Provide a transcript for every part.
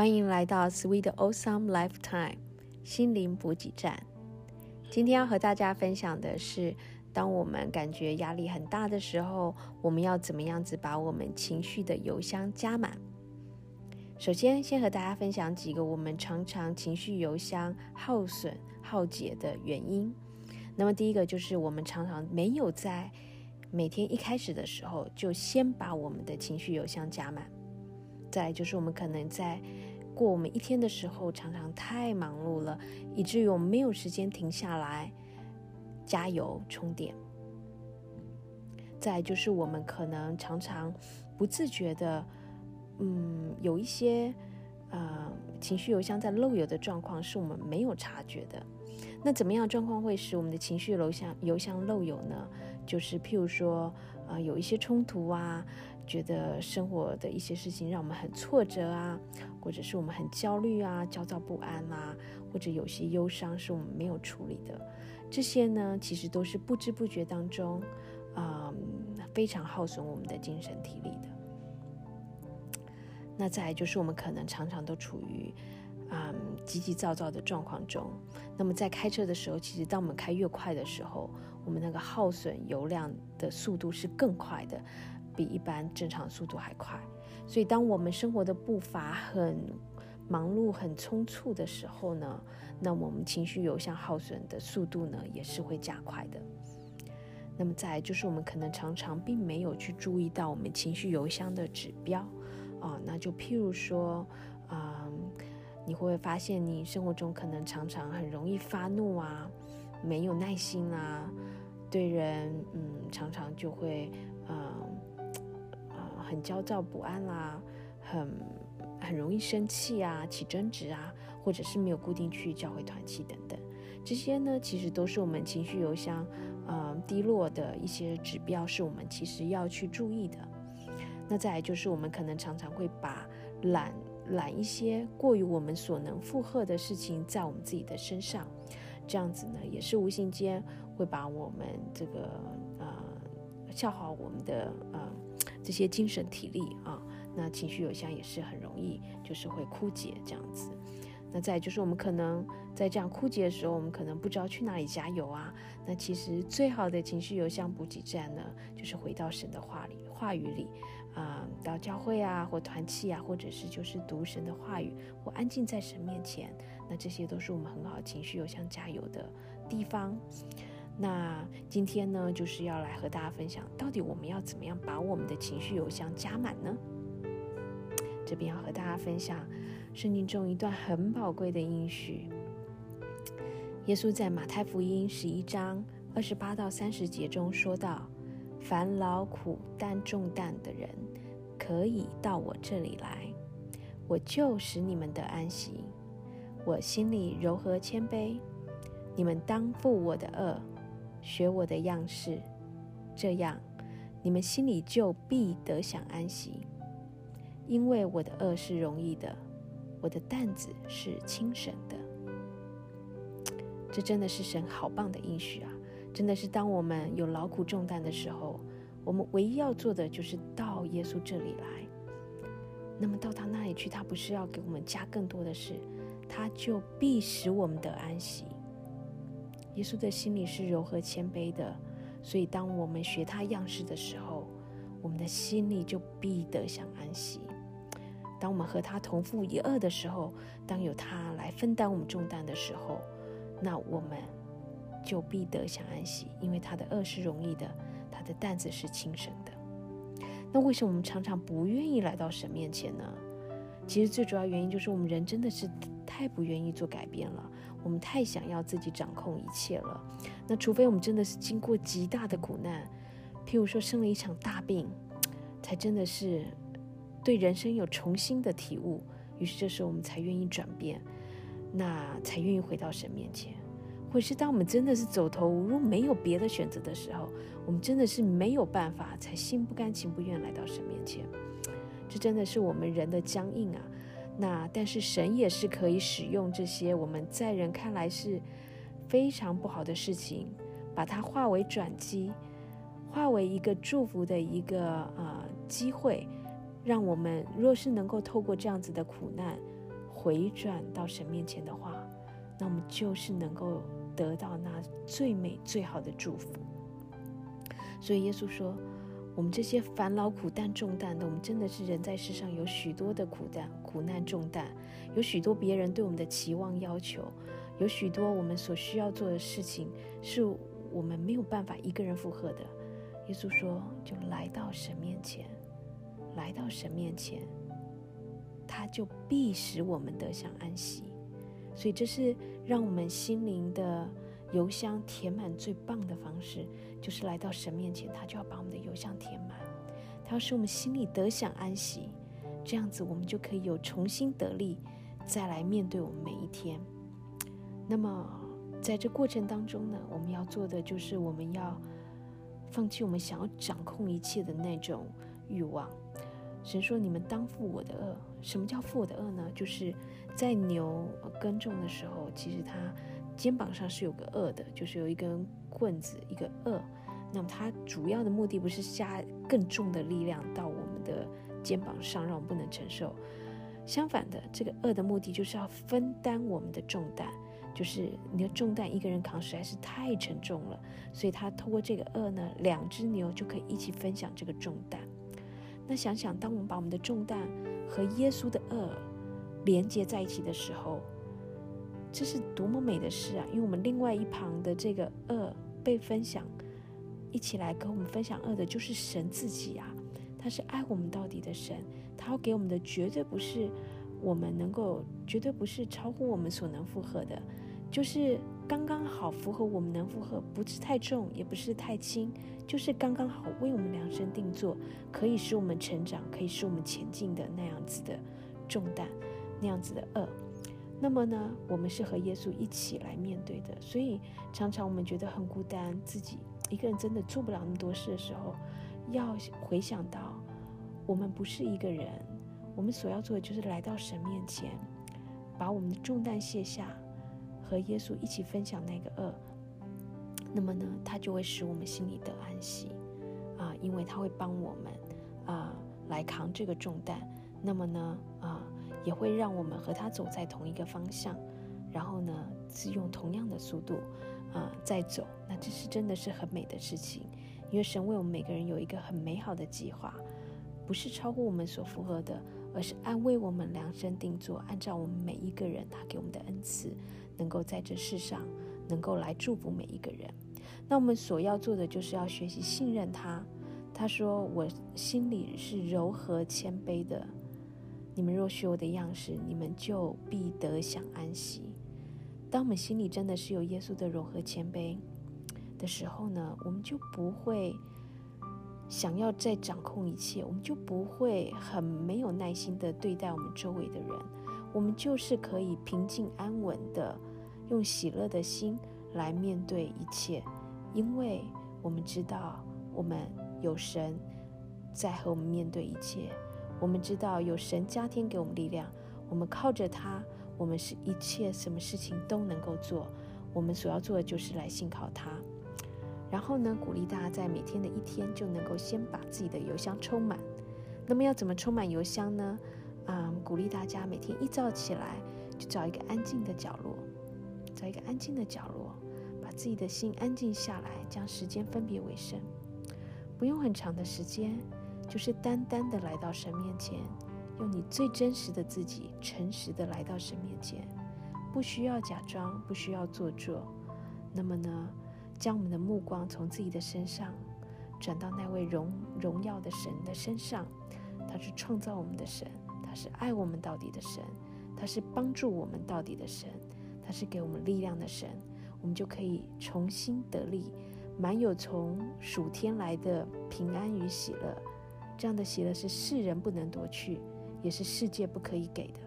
欢迎来到 Sweet Awesome Lifetime 心灵补给站。今天要和大家分享的是，当我们感觉压力很大的时候，我们要怎么样子把我们情绪的油箱加满？首先，先和大家分享几个我们常常情绪油箱耗损、耗竭的原因。那么，第一个就是我们常常没有在每天一开始的时候就先把我们的情绪油箱加满。再就是我们可能在过我们一天的时候，常常太忙碌了，以至于我们没有时间停下来加油充电。再就是我们可能常常不自觉的，嗯，有一些呃情绪油箱在漏油的状况，是我们没有察觉的。那怎么样状况会使我们的情绪油箱油箱漏油呢？就是譬如说，呃，有一些冲突啊。觉得生活的一些事情让我们很挫折啊，或者是我们很焦虑啊、焦躁不安啊，或者有些忧伤是我们没有处理的，这些呢，其实都是不知不觉当中，啊，非常耗损我们的精神体力的。那再来就是我们可能常常都处于啊急急躁躁的状况中，那么在开车的时候，其实当我们开越快的时候，我们那个耗损油量的速度是更快的。比一般正常速度还快，所以当我们生活的步伐很忙碌、很匆促的时候呢，那我们情绪油箱耗损的速度呢也是会加快的。那么再就是我们可能常常并没有去注意到我们情绪油箱的指标啊，那就譬如说，你会发现你生活中可能常常很容易发怒啊，没有耐心啊，对人嗯常常就会嗯。很焦躁不安啦，很很容易生气啊，起争执啊，或者是没有固定去教会团契等等，这些呢，其实都是我们情绪油箱呃低落的一些指标，是我们其实要去注意的。那再来就是我们可能常常会把懒揽一些过于我们所能负荷的事情在我们自己的身上，这样子呢，也是无形间会把我们这个呃消耗我们的呃。这些精神体力啊，那情绪有箱也是很容易，就是会枯竭这样子。那再就是我们可能在这样枯竭的时候，我们可能不知道去哪里加油啊。那其实最好的情绪油箱补给站呢，就是回到神的话里、话语里啊，到教会啊，或团契啊，或者是就是读神的话语，或安静在神面前。那这些都是我们很好情绪邮箱加油的地方。那今天呢，就是要来和大家分享，到底我们要怎么样把我们的情绪油箱加满呢？这边要和大家分享圣经中一段很宝贵的应许。耶稣在马太福音十一章二十八到三十节中说道：“凡劳苦担重担的人，可以到我这里来，我就使你们得安息。我心里柔和谦卑，你们当负我的恶。”学我的样式，这样你们心里就必得享安息。因为我的恶是容易的，我的担子是轻省的。这真的是神好棒的应许啊！真的是当我们有劳苦重担的时候，我们唯一要做的就是到耶稣这里来。那么到他那里去，他不是要给我们加更多的事，他就必使我们得安息。耶稣的心里是柔和谦卑的，所以当我们学他样式的时候，我们的心里就必得享安息。当我们和他同负一恶的时候，当有他来分担我们重担的时候，那我们就必得享安息，因为他的恶是容易的，他的担子是轻省的。那为什么我们常常不愿意来到神面前呢？其实最主要原因就是我们人真的是。太不愿意做改变了，我们太想要自己掌控一切了。那除非我们真的是经过极大的苦难，譬如说生了一场大病，才真的是对人生有重新的体悟。于是这时候我们才愿意转变，那才愿意回到神面前。或是当我们真的是走投无路，没有别的选择的时候，我们真的是没有办法，才心不甘情不愿来到神面前。这真的是我们人的僵硬啊。那但是神也是可以使用这些我们在人看来是非常不好的事情，把它化为转机，化为一个祝福的一个呃机会，让我们若是能够透过这样子的苦难，回转到神面前的话，那我们就是能够得到那最美最好的祝福。所以耶稣说。我们这些烦恼、苦担、重担的，我们真的是人在世上有许多的苦担、苦难、重担，有许多别人对我们的期望要求，有许多我们所需要做的事情，是我们没有办法一个人负荷的。耶稣说：“就来到神面前，来到神面前，他就必使我们得享安息。”所以，这是让我们心灵的。油箱填满最棒的方式，就是来到神面前，他就要把我们的油箱填满，他要使我们心里得享安息，这样子我们就可以有重新得力，再来面对我们每一天。那么在这过程当中呢，我们要做的就是我们要放弃我们想要掌控一切的那种欲望。神说：“你们当负我的恶。”什么叫负我的恶呢？就是在牛耕种的时候，其实它。肩膀上是有个轭的，就是有一根棍子，一个轭。那么它主要的目的不是加更重的力量到我们的肩膀上，让我们不能承受。相反的，这个轭的目的就是要分担我们的重担，就是你的重担一个人扛实在是太沉重了，所以他通过这个轭呢，两只牛就可以一起分享这个重担。那想想，当我们把我们的重担和耶稣的恶连接在一起的时候，这是多么美的事啊！因为我们另外一旁的这个恶被分享，一起来跟我们分享恶的，就是神自己啊！他是爱我们到底的神，他要给我们的绝对不是我们能够，绝对不是超乎我们所能负荷的，就是刚刚好符合我们能负荷，不是太重，也不是太轻，就是刚刚好为我们量身定做，可以使我们成长，可以使我们前进的那样子的重担，那样子的恶。那么呢，我们是和耶稣一起来面对的，所以常常我们觉得很孤单，自己一个人真的做不了那么多事的时候，要回想到我们不是一个人，我们所要做的就是来到神面前，把我们的重担卸下，和耶稣一起分享那个恶。那么呢，他就会使我们心里得安息啊，因为他会帮我们啊来扛这个重担。那么呢，啊。也会让我们和他走在同一个方向，然后呢，是用同样的速度啊在走。那这是真的是很美的事情，因为神为我们每个人有一个很美好的计划，不是超乎我们所符合的，而是安慰我们量身定做，按照我们每一个人他给我们的恩赐，能够在这世上能够来祝福每一个人。那我们所要做的就是要学习信任他。他说：“我心里是柔和谦卑的。”你们若学我的样式，你们就必得享安息。当我们心里真的是有耶稣的柔和谦卑的时候呢，我们就不会想要再掌控一切，我们就不会很没有耐心的对待我们周围的人。我们就是可以平静安稳的，用喜乐的心来面对一切，因为我们知道我们有神在和我们面对一切。我们知道有神加添给我们力量，我们靠着他，我们是一切什么事情都能够做。我们所要做的就是来信靠他。然后呢，鼓励大家在每天的一天就能够先把自己的邮箱充满。那么要怎么充满邮箱呢？嗯，鼓励大家每天一早起来就找一个安静的角落，找一个安静的角落，把自己的心安静下来，将时间分别为圣，不用很长的时间。就是单单的来到神面前，用你最真实的自己，诚实的来到神面前，不需要假装，不需要做作。那么呢，将我们的目光从自己的身上转到那位荣荣耀的神的身上。他是创造我们的神，他是爱我们到底的神，他是帮助我们到底的神，他是给我们力量的神。我们就可以重新得力，满有从属天来的平安与喜乐。这样的喜乐是世人不能夺去，也是世界不可以给的。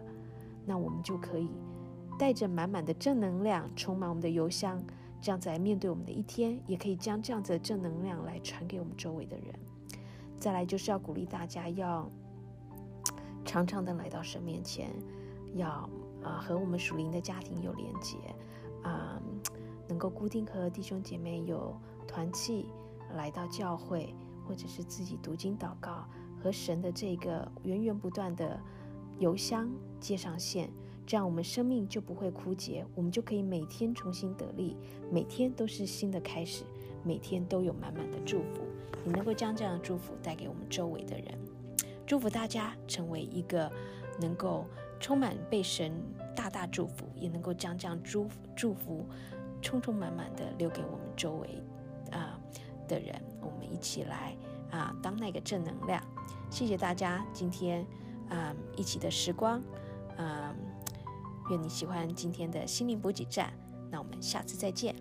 那我们就可以带着满满的正能量，充满我们的邮箱，这样子来面对我们的一天，也可以将这样子的正能量来传给我们周围的人。再来就是要鼓励大家要常常的来到神面前，要啊和我们属灵的家庭有连结啊，能够固定和弟兄姐妹有团契，来到教会。或者是自己读经祷告，和神的这个源源不断的邮箱接上线，这样我们生命就不会枯竭，我们就可以每天重新得力，每天都是新的开始，每天都有满满的祝福。你能够将这样的祝福带给我们周围的人，祝福大家成为一个能够充满被神大大祝福，也能够将这样祝祝福充充满满的留给我们周围啊的人。我们一起来啊，当那个正能量。谢谢大家今天啊一起的时光，嗯，愿你喜欢今天的心灵补给站。那我们下次再见。